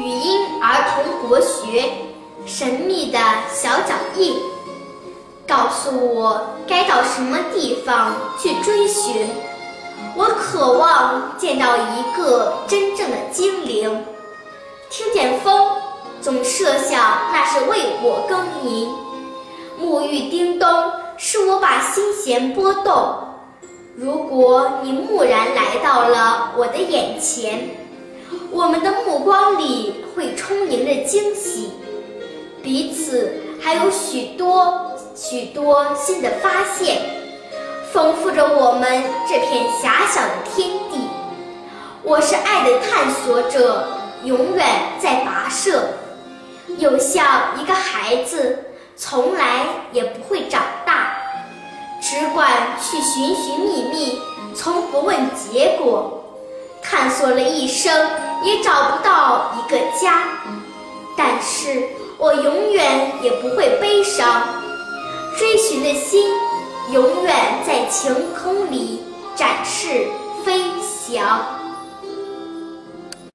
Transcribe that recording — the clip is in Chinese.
语音儿童国学，神秘的小脚印，告诉我该到什么地方去追寻。我渴望见到一个真正的精灵，听见风，总设想那是为我耕耘。沐浴叮咚，是我把心弦拨动。如果你蓦然来到了我的眼前，我们的目光惊喜，彼此还有许多许多新的发现，丰富着我们这片狭小的天地。我是爱的探索者，永远在跋涉，又像一个孩子。从来也不会长大，只管去寻寻觅觅，从不问结果。探索了一生，也找不到一个。是我永远也不会悲伤，追寻的心永远在晴空里展翅飞翔。